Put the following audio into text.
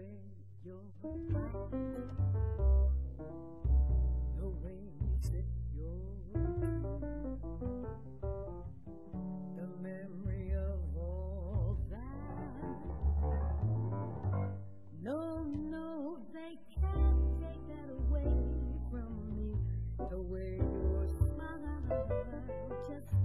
way you're the way you sit your the memory of all that. No no they can't take that away from me. The way your smile just